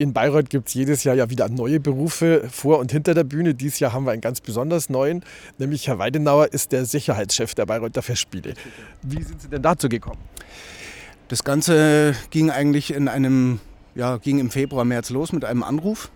In Bayreuth gibt es jedes Jahr ja wieder neue Berufe vor und hinter der Bühne. Dieses Jahr haben wir einen ganz besonders neuen, nämlich Herr Weidenauer ist der Sicherheitschef der Bayreuther Festspiele. Wie sind Sie denn dazu gekommen? Das Ganze ging eigentlich in einem, ja, ging im Februar, März los mit einem Anruf,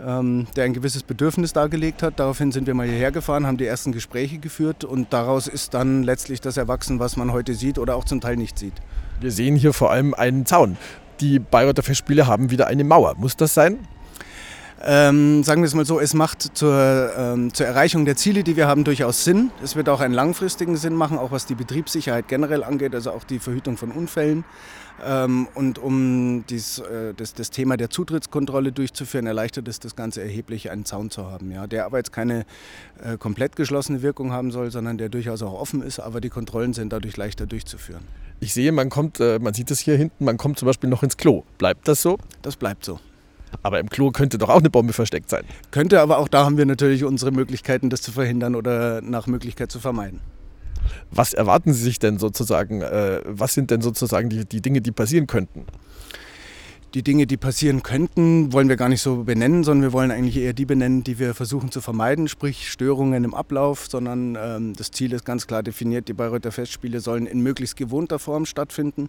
ähm, der ein gewisses Bedürfnis dargelegt hat. Daraufhin sind wir mal hierher gefahren, haben die ersten Gespräche geführt und daraus ist dann letztlich das erwachsen, was man heute sieht oder auch zum Teil nicht sieht. Wir sehen hier vor allem einen Zaun die Bayreuther Festspiele haben wieder eine Mauer. Muss das sein? Ähm, sagen wir es mal so, es macht zur, ähm, zur, Erreichung der Ziele, die wir haben, durchaus Sinn. Es wird auch einen langfristigen Sinn machen, auch was die Betriebssicherheit generell angeht, also auch die Verhütung von Unfällen. Ähm, und um dies, äh, das, das, Thema der Zutrittskontrolle durchzuführen, erleichtert es das Ganze erheblich, einen Zaun zu haben. Ja, der aber jetzt keine äh, komplett geschlossene Wirkung haben soll, sondern der durchaus auch offen ist, aber die Kontrollen sind dadurch leichter durchzuführen. Ich sehe, man kommt, äh, man sieht es hier hinten, man kommt zum Beispiel noch ins Klo. Bleibt das so? Das bleibt so. Aber im Klo könnte doch auch eine Bombe versteckt sein. Könnte, aber auch da haben wir natürlich unsere Möglichkeiten, das zu verhindern oder nach Möglichkeit zu vermeiden. Was erwarten Sie sich denn sozusagen? Äh, was sind denn sozusagen die, die Dinge, die passieren könnten? Die Dinge, die passieren könnten, wollen wir gar nicht so benennen, sondern wir wollen eigentlich eher die benennen, die wir versuchen zu vermeiden, sprich Störungen im Ablauf, sondern ähm, das Ziel ist ganz klar definiert, die Bayreuther Festspiele sollen in möglichst gewohnter Form stattfinden,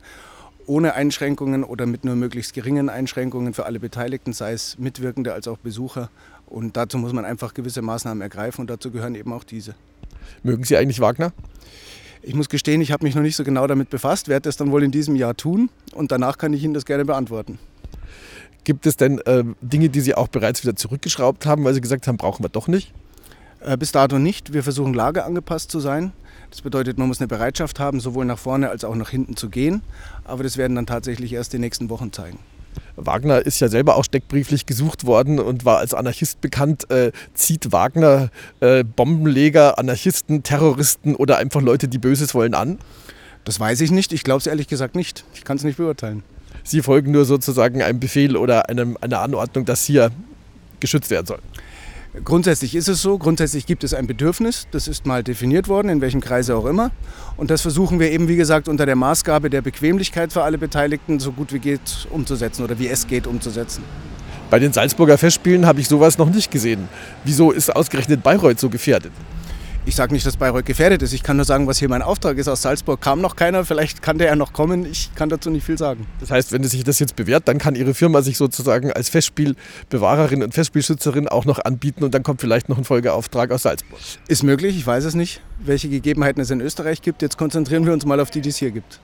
ohne Einschränkungen oder mit nur möglichst geringen Einschränkungen für alle Beteiligten, sei es Mitwirkende als auch Besucher. Und dazu muss man einfach gewisse Maßnahmen ergreifen und dazu gehören eben auch diese. Mögen Sie eigentlich Wagner? Ich muss gestehen, ich habe mich noch nicht so genau damit befasst, werde das dann wohl in diesem Jahr tun und danach kann ich Ihnen das gerne beantworten. Gibt es denn äh, Dinge, die Sie auch bereits wieder zurückgeschraubt haben, weil Sie gesagt haben, brauchen wir doch nicht? Äh, bis dato nicht. Wir versuchen lageangepasst zu sein. Das bedeutet, man muss eine Bereitschaft haben, sowohl nach vorne als auch nach hinten zu gehen. Aber das werden dann tatsächlich erst die nächsten Wochen zeigen. Wagner ist ja selber auch steckbrieflich gesucht worden und war als Anarchist bekannt. Äh, zieht Wagner äh, Bombenleger, Anarchisten, Terroristen oder einfach Leute, die Böses wollen an? Das weiß ich nicht. Ich glaube es ehrlich gesagt nicht. Ich kann es nicht beurteilen. Sie folgen nur sozusagen einem Befehl oder einem, einer Anordnung, dass hier geschützt werden soll. Grundsätzlich ist es so, grundsätzlich gibt es ein Bedürfnis, das ist mal definiert worden, in welchem Kreise auch immer. Und das versuchen wir eben, wie gesagt, unter der Maßgabe der Bequemlichkeit für alle Beteiligten so gut wie geht umzusetzen oder wie es geht umzusetzen. Bei den Salzburger Festspielen habe ich sowas noch nicht gesehen. Wieso ist ausgerechnet Bayreuth so gefährdet? Ich sage nicht, dass Bayreuth gefährdet ist. Ich kann nur sagen, was hier mein Auftrag ist. Aus Salzburg kam noch keiner. Vielleicht kann der ja noch kommen. Ich kann dazu nicht viel sagen. Das heißt, wenn sich das jetzt bewährt, dann kann Ihre Firma sich sozusagen als Festspielbewahrerin und Festspielschützerin auch noch anbieten und dann kommt vielleicht noch ein Folgeauftrag aus Salzburg. Ist möglich. Ich weiß es nicht, welche Gegebenheiten es in Österreich gibt. Jetzt konzentrieren wir uns mal auf die, die es hier gibt.